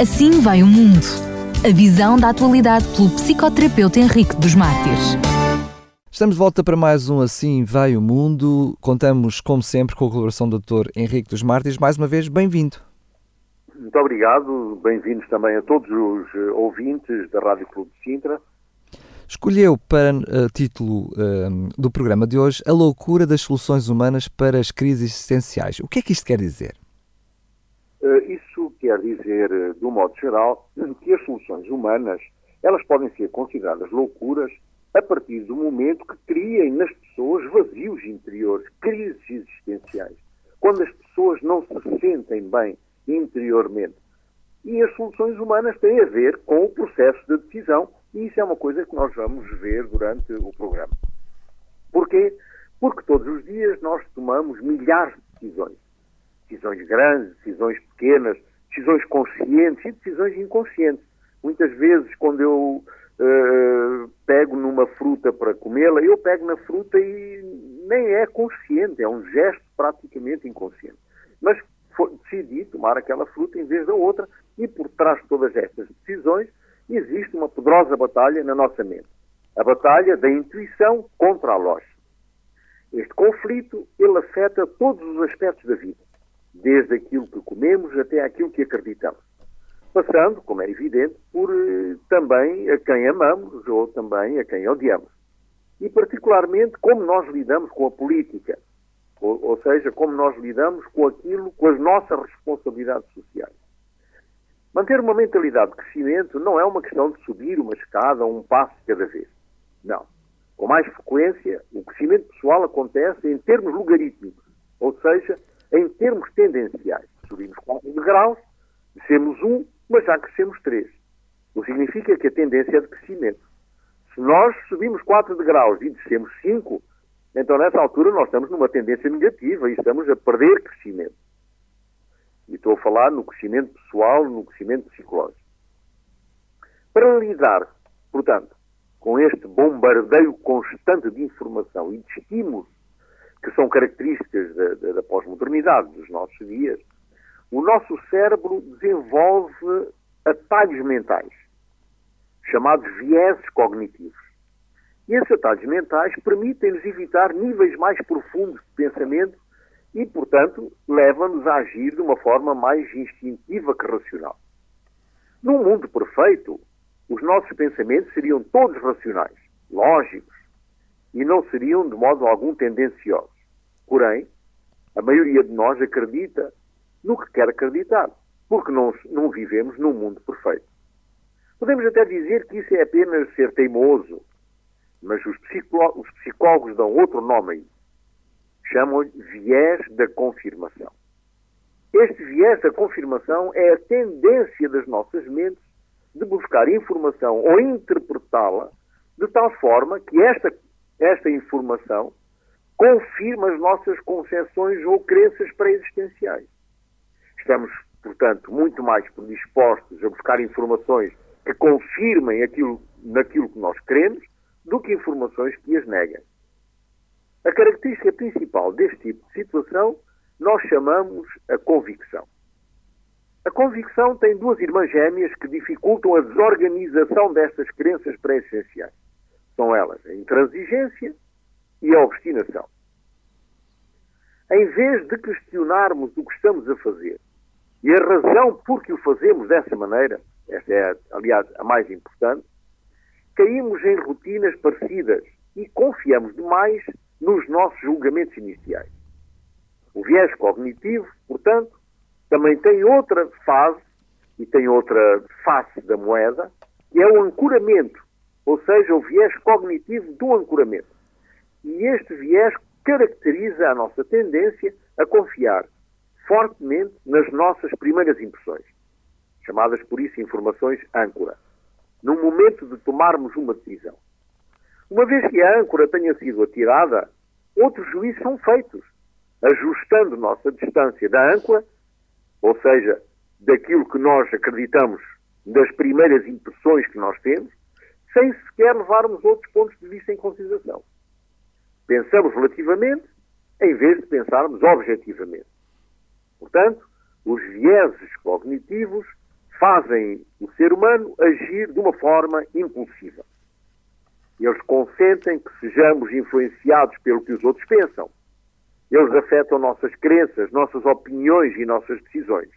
Assim vai o mundo. A visão da atualidade pelo psicoterapeuta Henrique dos Mártires. Estamos de volta para mais um Assim Vai o Mundo. Contamos, como sempre, com a colaboração do Dr. Henrique dos Mártires. Mais uma vez, bem-vindo. Muito obrigado. Bem-vindos também a todos os eh, ouvintes da Rádio Clube de Sintra. Escolheu para uh, título uh, do programa de hoje A Loucura das Soluções Humanas para as Crises Existenciais. O que é que isto quer dizer? Uh, isso quer dizer, de um modo geral, que as soluções humanas elas podem ser consideradas loucuras a partir do momento que criem nas pessoas vazios interiores, crises existenciais. Quando as pessoas não se sentem bem interiormente. E as soluções humanas têm a ver com o processo de decisão e isso é uma coisa que nós vamos ver durante o programa. Porquê? Porque todos os dias nós tomamos milhares de decisões. Decisões grandes, decisões pequenas, decisões conscientes e decisões inconscientes. Muitas vezes, quando eu uh, pego numa fruta para comê-la, eu pego na fruta e nem é consciente, é um gesto praticamente inconsciente. Mas decidi tomar aquela fruta em vez da outra e por trás de todas estas decisões existe uma poderosa batalha na nossa mente. A batalha da intuição contra a lógica. Este conflito, ele afeta todos os aspectos da vida, desde aquilo que comemos até aquilo que acreditamos. Passando, como é evidente, por eh, também a quem amamos ou também a quem odiamos. E particularmente como nós lidamos com a política, ou, ou seja, como nós lidamos com aquilo, com as nossas responsabilidades sociais. Manter uma mentalidade de crescimento não é uma questão de subir uma escada um passo cada vez. Não. Com mais frequência, o crescimento pessoal acontece em termos logarítmicos, ou seja, em termos tendenciais. Subimos 4 degraus, descemos um, mas já crescemos 3. O que significa que a tendência é de crescimento. Se nós subimos 4 degraus e descemos 5, então nessa altura nós estamos numa tendência negativa e estamos a perder crescimento. E estou a falar no crescimento pessoal, no crescimento psicológico. Para lidar, portanto, com este bombardeio constante de informação e de estímulos que são características da, da, da pós-modernidade dos nossos dias, o nosso cérebro desenvolve atalhos mentais, chamados vieses cognitivos. E esses atalhos mentais permitem-nos evitar níveis mais profundos de pensamento e, portanto, leva-nos a agir de uma forma mais instintiva que racional. Num mundo perfeito, os nossos pensamentos seriam todos racionais, lógicos, e não seriam de modo algum tendenciosos. Porém, a maioria de nós acredita no que quer acreditar, porque não, não vivemos num mundo perfeito. Podemos até dizer que isso é apenas ser teimoso, mas os, os psicólogos dão outro nome a isso chamam-lhe viés da confirmação. Este viés da confirmação é a tendência das nossas mentes de buscar informação ou interpretá-la de tal forma que esta, esta informação confirma as nossas concepções ou crenças pré-existenciais. Estamos, portanto, muito mais predispostos a buscar informações que confirmem aquilo, naquilo que nós queremos do que informações que as neguem. A característica principal deste tipo de situação nós chamamos a convicção. A convicção tem duas irmãs gêmeas que dificultam a desorganização destas crenças pré-essenciais. São elas a intransigência e a obstinação. Em vez de questionarmos o que estamos a fazer e a razão por que o fazemos dessa maneira, esta é, aliás, a mais importante, caímos em rotinas parecidas e confiamos demais nos nossos julgamentos iniciais. O viés cognitivo, portanto, também tem outra fase e tem outra face da moeda, que é o ancoramento, ou seja, o viés cognitivo do ancoramento. E este viés caracteriza a nossa tendência a confiar fortemente nas nossas primeiras impressões, chamadas por isso informações âncora, no momento de tomarmos uma decisão. Uma vez que a âncora tenha sido atirada, outros juízos são feitos, ajustando nossa distância da âncora, ou seja, daquilo que nós acreditamos, das primeiras impressões que nós temos, sem sequer levarmos outros pontos de vista em consideração. Pensamos relativamente, em vez de pensarmos objetivamente. Portanto, os vieses cognitivos fazem o ser humano agir de uma forma impulsiva. Eles consentem que sejamos influenciados pelo que os outros pensam. Eles afetam nossas crenças, nossas opiniões e nossas decisões.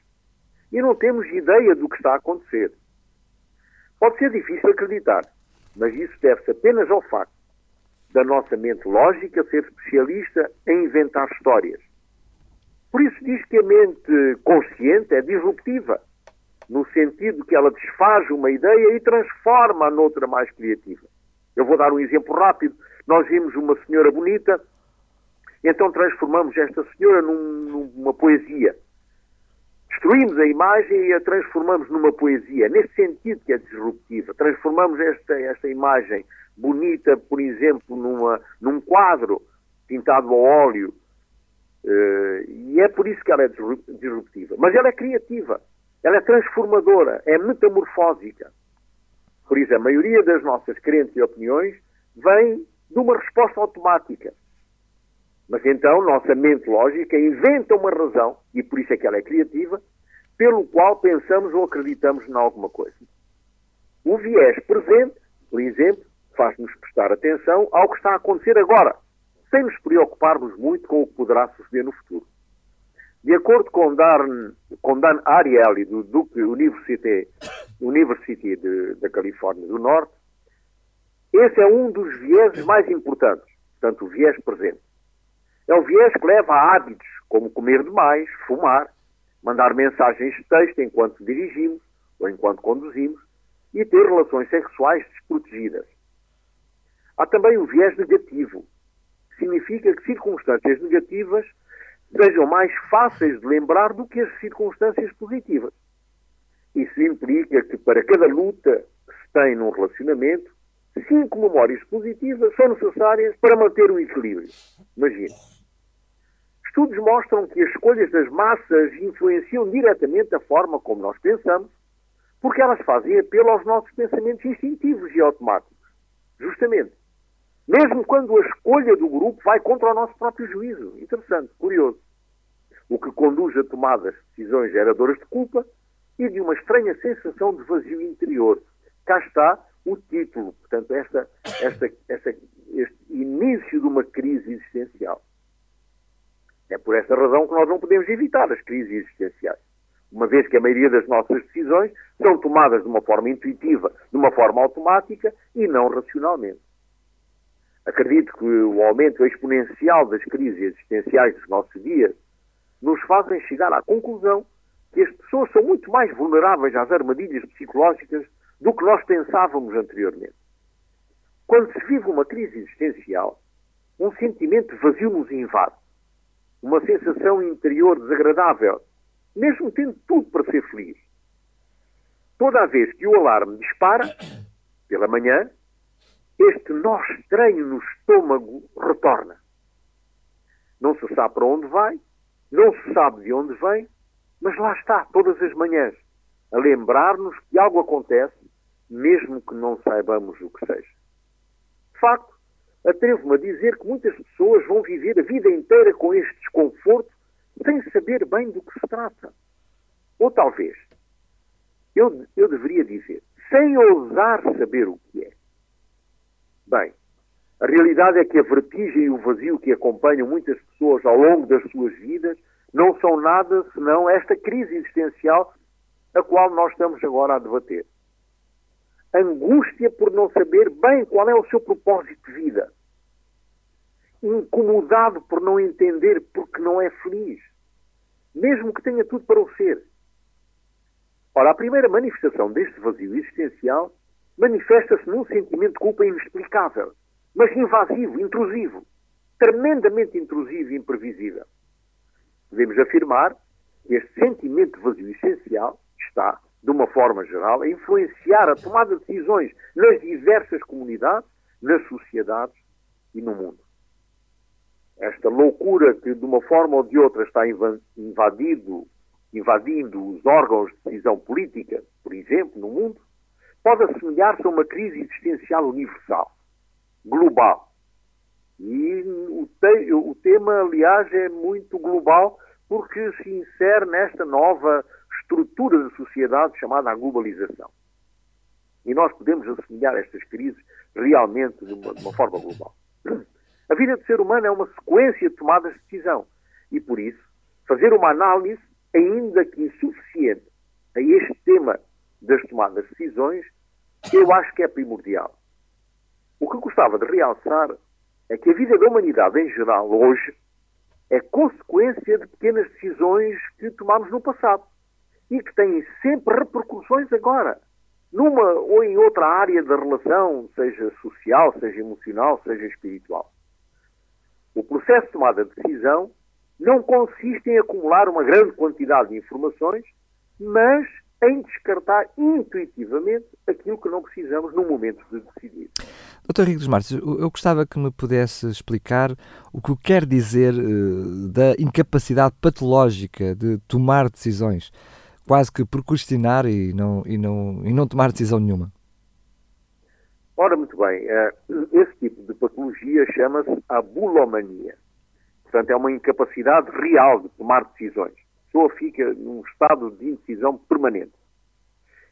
E não temos ideia do que está a acontecer. Pode ser difícil acreditar, mas isso deve-se apenas ao facto da nossa mente lógica ser especialista em inventar histórias. Por isso diz que a mente consciente é disruptiva, no sentido que ela desfaz uma ideia e transforma-a noutra mais criativa. Eu vou dar um exemplo rápido. Nós vimos uma senhora bonita, então transformamos esta senhora num, numa poesia. Destruímos a imagem e a transformamos numa poesia. Nesse sentido que é disruptiva. Transformamos esta, esta imagem bonita, por exemplo, numa, num quadro pintado ao óleo. Uh, e é por isso que ela é disruptiva. Mas ela é criativa, ela é transformadora, é metamorfósica. Por isso, a maioria das nossas crenças e opiniões vem de uma resposta automática. Mas então, nossa mente lógica inventa uma razão, e por isso é que ela é criativa, pelo qual pensamos ou acreditamos em alguma coisa. O viés presente, por exemplo, faz-nos prestar atenção ao que está a acontecer agora, sem nos preocuparmos muito com o que poderá suceder no futuro. De acordo com Dan, com Dan Ariely, do Duke University, University de, da Califórnia do Norte, esse é um dos vieses mais importantes, portanto, o viés presente. É o viés que leva a hábitos como comer demais, fumar, mandar mensagens de texto enquanto dirigimos ou enquanto conduzimos e ter relações sexuais desprotegidas. Há também o viés negativo. Significa que circunstâncias negativas sejam mais fáceis de lembrar do que as circunstâncias positivas. Isso implica que para cada luta que se tem num relacionamento, cinco memórias positivas são necessárias para manter o equilíbrio. Imagine. Estudos mostram que as escolhas das massas influenciam diretamente a forma como nós pensamos, porque elas fazem apelo aos nossos pensamentos instintivos e automáticos. Justamente. Mesmo quando a escolha do grupo vai contra o nosso próprio juízo. Interessante, curioso. O que conduz a tomadas de decisões geradoras de culpa e de uma estranha sensação de vazio interior. Cá está o título, portanto, esta, esta, esta, este início de uma crise existencial. É por esta razão que nós não podemos evitar as crises existenciais. Uma vez que a maioria das nossas decisões são tomadas de uma forma intuitiva, de uma forma automática e não racionalmente. Acredito que o aumento exponencial das crises existenciais dos nossos dias nos fazem chegar à conclusão que as pessoas são muito mais vulneráveis às armadilhas psicológicas do que nós pensávamos anteriormente. Quando se vive uma crise existencial, um sentimento vazio nos invade, uma sensação interior desagradável, mesmo tendo tudo para ser feliz. Toda a vez que o alarme dispara, pela manhã, este nó estranho no estômago retorna. Não se sabe para onde vai, não se sabe de onde vem, mas lá está, todas as manhãs, a lembrar-nos que algo acontece, mesmo que não saibamos o que seja. De facto, atrevo-me a dizer que muitas pessoas vão viver a vida inteira com este desconforto sem saber bem do que se trata. Ou talvez, eu, eu deveria dizer, sem ousar saber o que é. Bem, a realidade é que a vertigem e o vazio que acompanham muitas pessoas ao longo das suas vidas não são nada senão esta crise existencial a qual nós estamos agora a debater. Angústia por não saber bem qual é o seu propósito de vida. Incomodado por não entender porque não é feliz, mesmo que tenha tudo para o ser. Ora, a primeira manifestação deste vazio existencial manifesta-se num sentimento de culpa inexplicável, mas invasivo, intrusivo, tremendamente intrusivo e imprevisível. Podemos afirmar que este sentimento vazio essencial está, de uma forma geral, a influenciar a tomada de decisões nas diversas comunidades, nas sociedades e no mundo. Esta loucura que, de uma forma ou de outra, está invadido, invadindo os órgãos de decisão política, por exemplo, no mundo, pode assemelhar-se a uma crise existencial universal, global. E o, te o tema, aliás, é muito global porque se insere nesta nova estrutura da sociedade chamada a globalização. E nós podemos assemelhar estas crises realmente de uma, de uma forma global. A vida do ser humano é uma sequência de tomadas de decisão. E por isso, fazer uma análise, ainda que insuficiente, a este tema das tomadas de decisões, eu acho que é primordial. O que gostava de realçar é que a vida da humanidade em geral, hoje, é consequência de pequenas decisões que tomamos no passado e que têm sempre repercussões agora, numa ou em outra área da relação, seja social, seja emocional, seja espiritual. O processo de tomada de decisão não consiste em acumular uma grande quantidade de informações, mas em descartar intuitivamente aquilo que não precisamos no momento de decidir. Dr. Henrique dos Martins, eu gostava que me pudesse explicar o que quer dizer uh, da incapacidade patológica de tomar decisões, quase que procrastinar e não, e não, e não tomar decisão nenhuma. Ora, muito bem, uh, esse tipo de patologia chama-se abulomania. Portanto, é uma incapacidade real de tomar decisões pessoa fica num estado de indecisão permanente.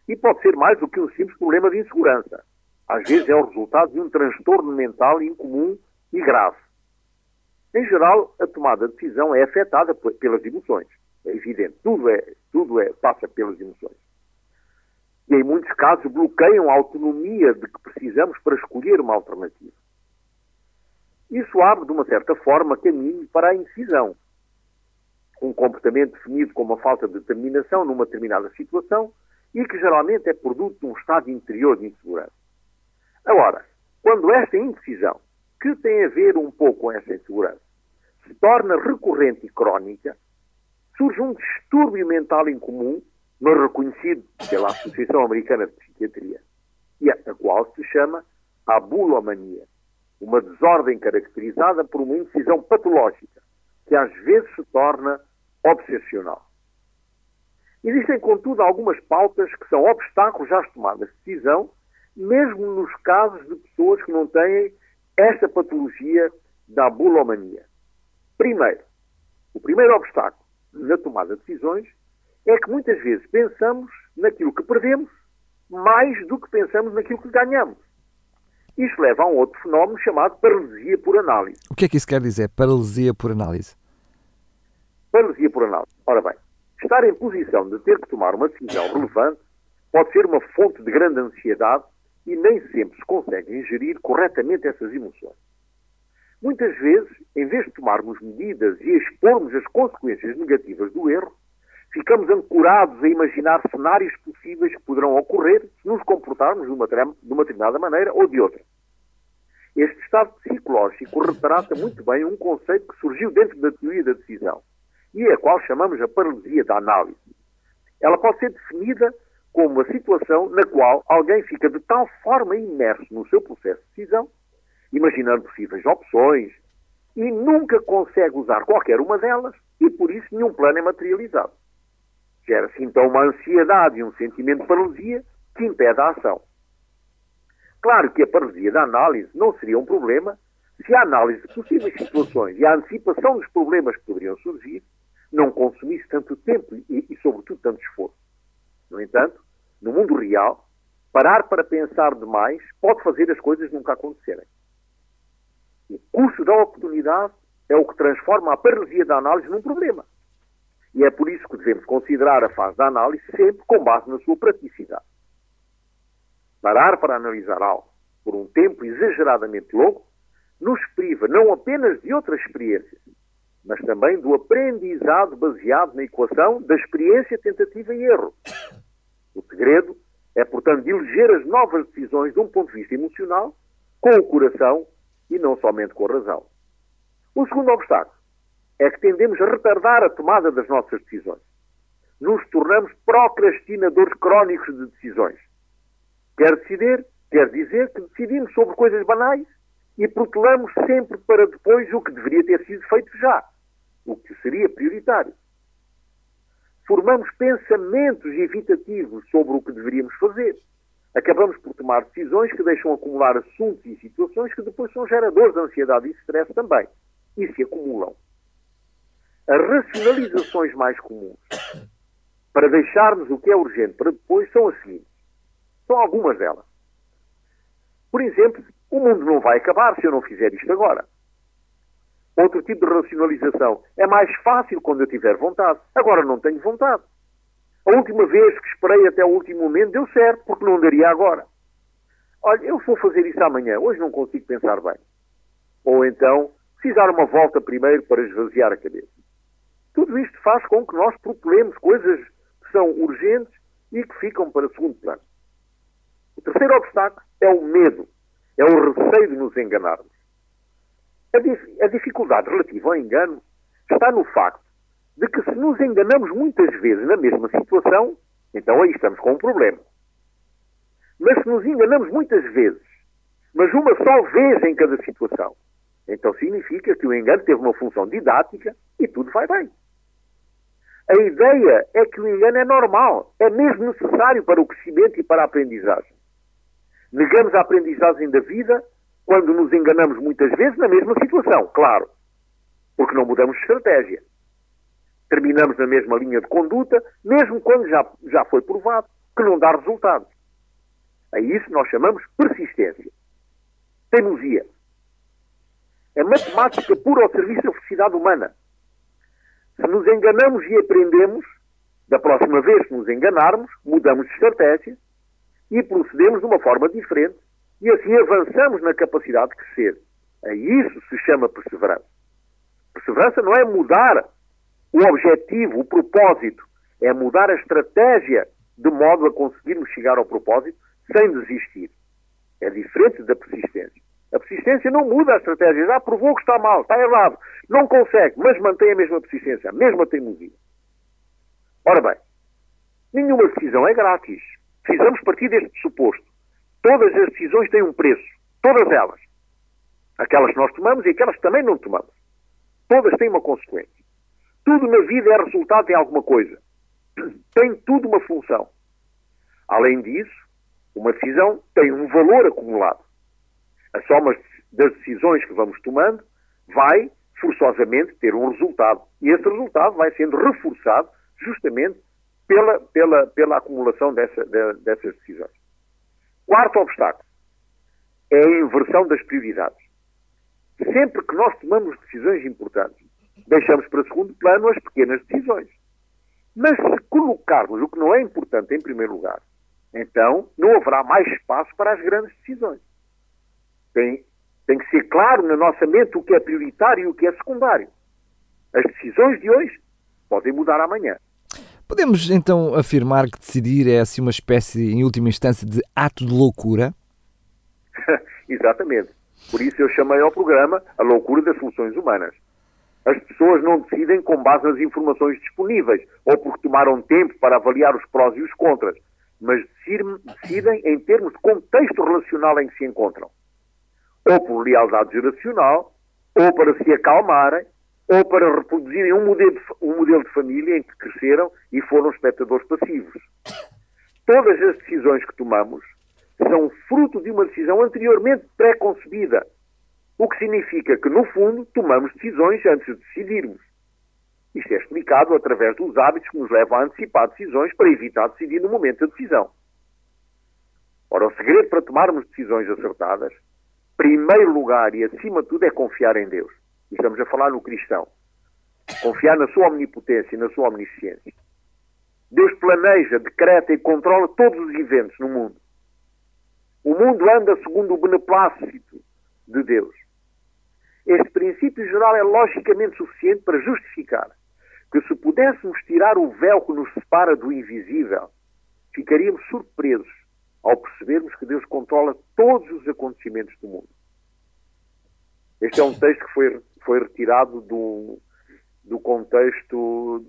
E pode ser mais do que um simples problema de insegurança. Às vezes é o resultado de um transtorno mental incomum e grave. Em geral, a tomada de decisão é afetada pelas emoções. É evidente, tudo, é, tudo é, passa pelas emoções. E em muitos casos bloqueiam a autonomia de que precisamos para escolher uma alternativa. Isso abre, de uma certa forma, caminho para a indecisão, um comportamento definido como uma falta de determinação numa determinada situação e que geralmente é produto de um estado interior de insegurança. Agora, quando esta indecisão, que tem a ver um pouco com essa insegurança, se torna recorrente e crónica, surge um distúrbio mental incomum, mas reconhecido pela Associação Americana de Psiquiatria, e a qual se chama abulomania, uma desordem caracterizada por uma indecisão patológica, que às vezes se torna obsessional. Existem, contudo, algumas pautas que são obstáculos às tomadas de decisão, mesmo nos casos de pessoas que não têm esta patologia da bulomania. Primeiro, o primeiro obstáculo na tomada de decisões é que muitas vezes pensamos naquilo que perdemos mais do que pensamos naquilo que ganhamos. Isto leva a um outro fenómeno chamado paralisia por análise. O que é que isso quer dizer, paralisia por análise? Paralisia por análise. Ora bem, estar em posição de ter que tomar uma decisão relevante pode ser uma fonte de grande ansiedade e nem sempre se consegue ingerir corretamente essas emoções. Muitas vezes, em vez de tomarmos medidas e expormos as consequências negativas do erro, ficamos ancorados a imaginar cenários possíveis que poderão ocorrer se nos comportarmos de uma, de uma determinada maneira ou de outra. Este estado psicológico retrata muito bem um conceito que surgiu dentro da teoria da decisão, e a qual chamamos a paralisia da análise. Ela pode ser definida como uma situação na qual alguém fica de tal forma imerso no seu processo de decisão, imaginando possíveis opções, e nunca consegue usar qualquer uma delas, e por isso nenhum plano é materializado. Gera-se então uma ansiedade e um sentimento de paralisia que impede a ação. Claro que a paralisia da análise não seria um problema se a análise de possíveis situações e a antecipação dos problemas que poderiam surgir não consumisse tanto tempo e, e, sobretudo, tanto esforço. No entanto, no mundo real, parar para pensar demais pode fazer as coisas nunca acontecerem. O custo da oportunidade é o que transforma a paralisia da análise num problema. E é por isso que devemos considerar a fase da análise sempre com base na sua praticidade. Parar para analisar algo por um tempo exageradamente longo nos priva não apenas de outras experiências, mas também do aprendizado baseado na equação da experiência, tentativa e erro. O segredo é, portanto, de eleger as novas decisões de um ponto de vista emocional, com o coração e não somente com a razão. O segundo obstáculo é que tendemos a retardar a tomada das nossas decisões. Nos tornamos procrastinadores crónicos de decisões. Quer decidir, quer dizer que decidimos sobre coisas banais e protelamos sempre para depois o que deveria ter sido feito já o que seria prioritário. Formamos pensamentos evitativos sobre o que deveríamos fazer. Acabamos por tomar decisões que deixam acumular assuntos e situações que depois são geradores de ansiedade e stress também. E se acumulam. As racionalizações mais comuns para deixarmos o que é urgente para depois são as seguintes. São algumas delas. Por exemplo, o mundo não vai acabar se eu não fizer isto agora. Outro tipo de racionalização. É mais fácil quando eu tiver vontade. Agora não tenho vontade. A última vez que esperei até o último momento deu certo, porque não daria agora. Olha, eu vou fazer isso amanhã. Hoje não consigo pensar bem. Ou então, precisar uma volta primeiro para esvaziar a cabeça. Tudo isto faz com que nós propelemos coisas que são urgentes e que ficam para segundo plano. O terceiro obstáculo é o medo, é o receio de nos enganarmos. A, dif a dificuldade relativa ao engano está no facto de que se nos enganamos muitas vezes na mesma situação, então aí estamos com um problema. Mas se nos enganamos muitas vezes, mas uma só vez em cada situação, então significa que o engano teve uma função didática e tudo vai bem. A ideia é que o engano é normal, é mesmo necessário para o crescimento e para a aprendizagem. Negamos a aprendizagem da vida quando nos enganamos muitas vezes na mesma situação, claro, porque não mudamos de estratégia. Terminamos na mesma linha de conduta, mesmo quando já, já foi provado que não dá resultados. A isso nós chamamos persistência. Teimosia. É matemática pura ao serviço da felicidade humana. Se nos enganamos e aprendemos, da próxima vez que nos enganarmos, mudamos de estratégia e procedemos de uma forma diferente e assim avançamos na capacidade de crescer. A isso se chama perseverança. Perseverança não é mudar o objetivo, o propósito, é mudar a estratégia de modo a conseguirmos chegar ao propósito sem desistir. É diferente da persistência. A persistência não muda a estratégia. Já provou que está mal, está errado. Não consegue, mas mantém a mesma persistência, a mesma teimosia. Ora bem, nenhuma decisão é grátis. Precisamos partir deste suposto. Todas as decisões têm um preço. Todas elas. Aquelas que nós tomamos e aquelas que também não tomamos. Todas têm uma consequência. Tudo na vida é resultado de alguma coisa. Tem tudo uma função. Além disso, uma decisão tem um valor acumulado. A soma das decisões que vamos tomando vai forçosamente ter um resultado. E esse resultado vai sendo reforçado justamente pela, pela, pela acumulação dessa, de, dessas decisões. Quarto obstáculo é a inversão das prioridades. Sempre que nós tomamos decisões importantes, deixamos para segundo plano as pequenas decisões. Mas se colocarmos o que não é importante em primeiro lugar, então não haverá mais espaço para as grandes decisões. Tem, tem que ser claro na nossa mente o que é prioritário e o que é secundário. As decisões de hoje podem mudar amanhã. Podemos então afirmar que decidir é assim uma espécie, em última instância, de ato de loucura? Exatamente. Por isso eu chamei ao programa a loucura das soluções humanas. As pessoas não decidem com base nas informações disponíveis ou porque tomaram tempo para avaliar os prós e os contras, mas decidem em termos de contexto relacional em que se encontram. Ou por lealdade geracional, ou para se acalmarem, ou para reproduzirem um modelo, de, um modelo de família em que cresceram e foram espectadores passivos. Todas as decisões que tomamos são fruto de uma decisão anteriormente pré-concebida, o que significa que, no fundo, tomamos decisões antes de decidirmos. Isto é explicado através dos hábitos que nos levam a antecipar decisões para evitar decidir no momento da decisão. Ora, o segredo para tomarmos decisões acertadas, primeiro lugar e acima de tudo, é confiar em Deus estamos a falar no cristão, confiar na sua omnipotência e na sua omnisciência. Deus planeja, decreta e controla todos os eventos no mundo. O mundo anda segundo o beneplácito de Deus. Este princípio geral é logicamente suficiente para justificar que se pudéssemos tirar o véu que nos separa do invisível, ficaríamos surpresos ao percebermos que Deus controla todos os acontecimentos do mundo. Este é um texto que foi foi retirado do, do contexto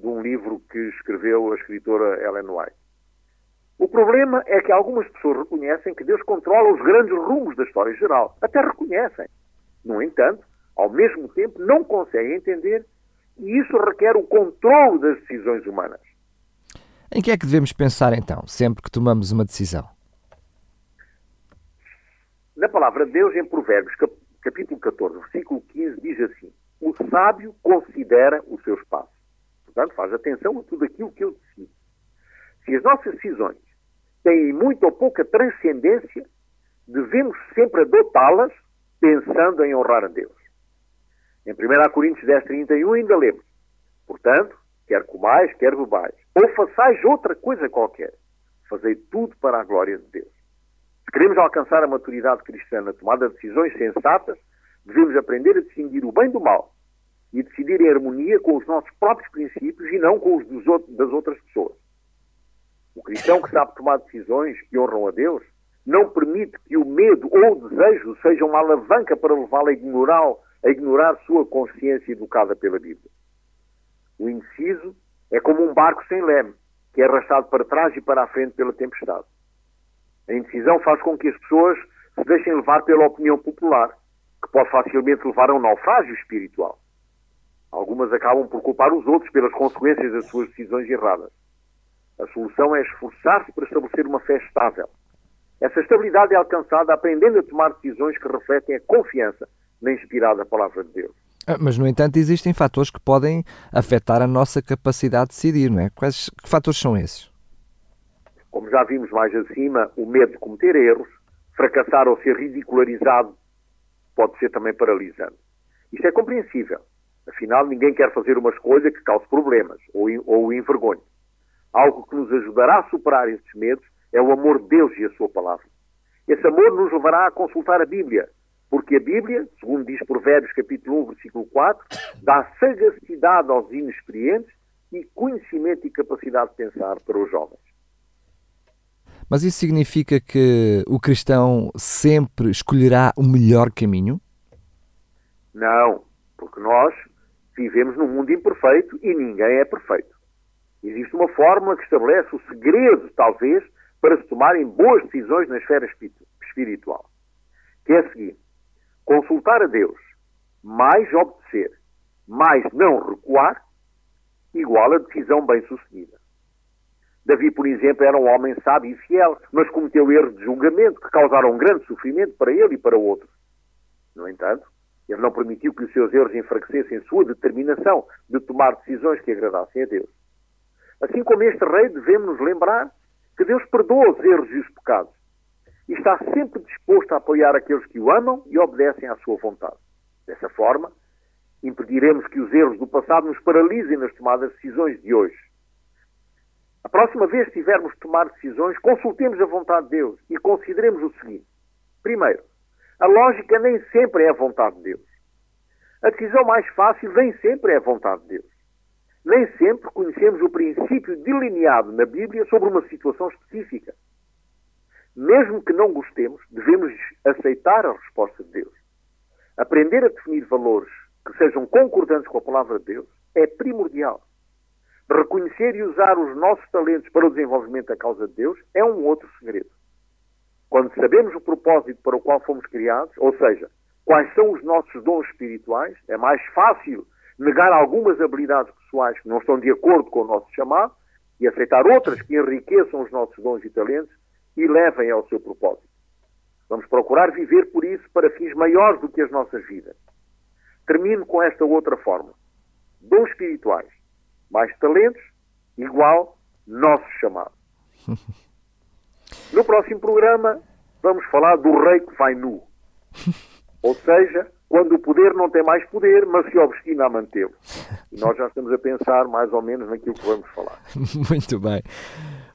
de um livro que escreveu a escritora Ellen White. O problema é que algumas pessoas reconhecem que Deus controla os grandes rumos da história geral. Até reconhecem. No entanto, ao mesmo tempo, não conseguem entender e isso requer o controle das decisões humanas. Em que é que devemos pensar então, sempre que tomamos uma decisão? Na palavra de Deus, em Provérbios, capítulo 14, versículo 15, diz assim: O sábio considera o seu espaço. Portanto, faz atenção a tudo aquilo que eu decido. Se as nossas decisões têm muito ou pouca transcendência, devemos sempre adotá-las pensando em honrar a Deus. Em 1 Coríntios 10, 31 ainda lemos, portanto, quer comais, quer bebais, ou façais outra coisa qualquer, fazei tudo para a glória de Deus. Queremos alcançar a maturidade cristã na tomada de decisões sensatas, devemos aprender a distinguir o bem do mal e decidir em harmonia com os nossos próprios princípios e não com os outros, das outras pessoas. O cristão que sabe tomar decisões que honram a Deus não permite que o medo ou o desejo seja uma alavanca para levá-lo a ignorar, a ignorar sua consciência educada pela Bíblia. O indeciso é como um barco sem leme, que é arrastado para trás e para a frente pela tempestade. A indecisão faz com que as pessoas se deixem levar pela opinião popular, que pode facilmente levar a um naufrágio espiritual. Algumas acabam por culpar os outros pelas consequências das suas decisões erradas. A solução é esforçar-se para estabelecer uma fé estável. Essa estabilidade é alcançada aprendendo a tomar decisões que refletem a confiança na inspirada palavra de Deus. Ah, mas, no entanto, existem fatores que podem afetar a nossa capacidade de decidir, não é? Quais que fatores são esses? Como já vimos mais acima, o medo de cometer erros, fracassar ou ser ridicularizado pode ser também paralisante. Isto é compreensível. Afinal, ninguém quer fazer uma escolha que cause problemas ou, ou o envergonhe. Algo que nos ajudará a superar esses medos é o amor de Deus e a sua palavra. Esse amor nos levará a consultar a Bíblia, porque a Bíblia, segundo diz Provérbios capítulo 1, versículo 4, dá sagacidade aos inexperientes e conhecimento e capacidade de pensar para os jovens. Mas isso significa que o cristão sempre escolherá o melhor caminho? Não, porque nós vivemos num mundo imperfeito e ninguém é perfeito. Existe uma fórmula que estabelece o segredo, talvez, para se tomarem boas decisões na esfera espiritual, que é a seguinte: consultar a Deus, mais obedecer, mais não recuar, igual a decisão bem-sucedida. Davi, por exemplo, era um homem sábio e fiel, mas cometeu erros de julgamento que causaram grande sofrimento para ele e para outros. No entanto, ele não permitiu que os seus erros enfraquecessem sua determinação de tomar decisões que agradassem a Deus. Assim como este rei, devemos nos lembrar que Deus perdoa os erros e os pecados e está sempre disposto a apoiar aqueles que o amam e obedecem à sua vontade. Dessa forma, impediremos que os erros do passado nos paralisem nas tomadas de decisões de hoje. A próxima vez que tivermos de tomar decisões, consultemos a vontade de Deus e consideremos o seguinte. Primeiro, a lógica nem sempre é a vontade de Deus. A decisão mais fácil nem sempre é a vontade de Deus. Nem sempre conhecemos o princípio delineado na Bíblia sobre uma situação específica. Mesmo que não gostemos, devemos aceitar a resposta de Deus. Aprender a definir valores que sejam concordantes com a palavra de Deus é primordial. Reconhecer e usar os nossos talentos para o desenvolvimento da causa de Deus é um outro segredo. Quando sabemos o propósito para o qual fomos criados, ou seja, quais são os nossos dons espirituais, é mais fácil negar algumas habilidades pessoais que não estão de acordo com o nosso chamado e aceitar outras que enriqueçam os nossos dons e talentos e levem ao seu propósito. Vamos procurar viver por isso para fins maiores do que as nossas vidas. Termino com esta outra forma. Dons espirituais mais talentos igual nosso chamado. No próximo programa vamos falar do rei que vai nu. Ou seja, quando o poder não tem mais poder, mas se obstina a mantê-lo. E nós já estamos a pensar mais ou menos naquilo que vamos falar. Muito bem.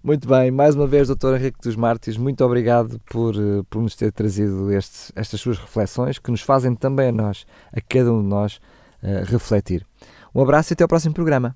Muito bem, mais uma vez, Dr. Henrique dos Mártires, muito obrigado por, eh, por nos ter trazido estes, estas suas reflexões que nos fazem também a nós, a cada um de nós, uh, refletir. Um abraço e até ao próximo programa.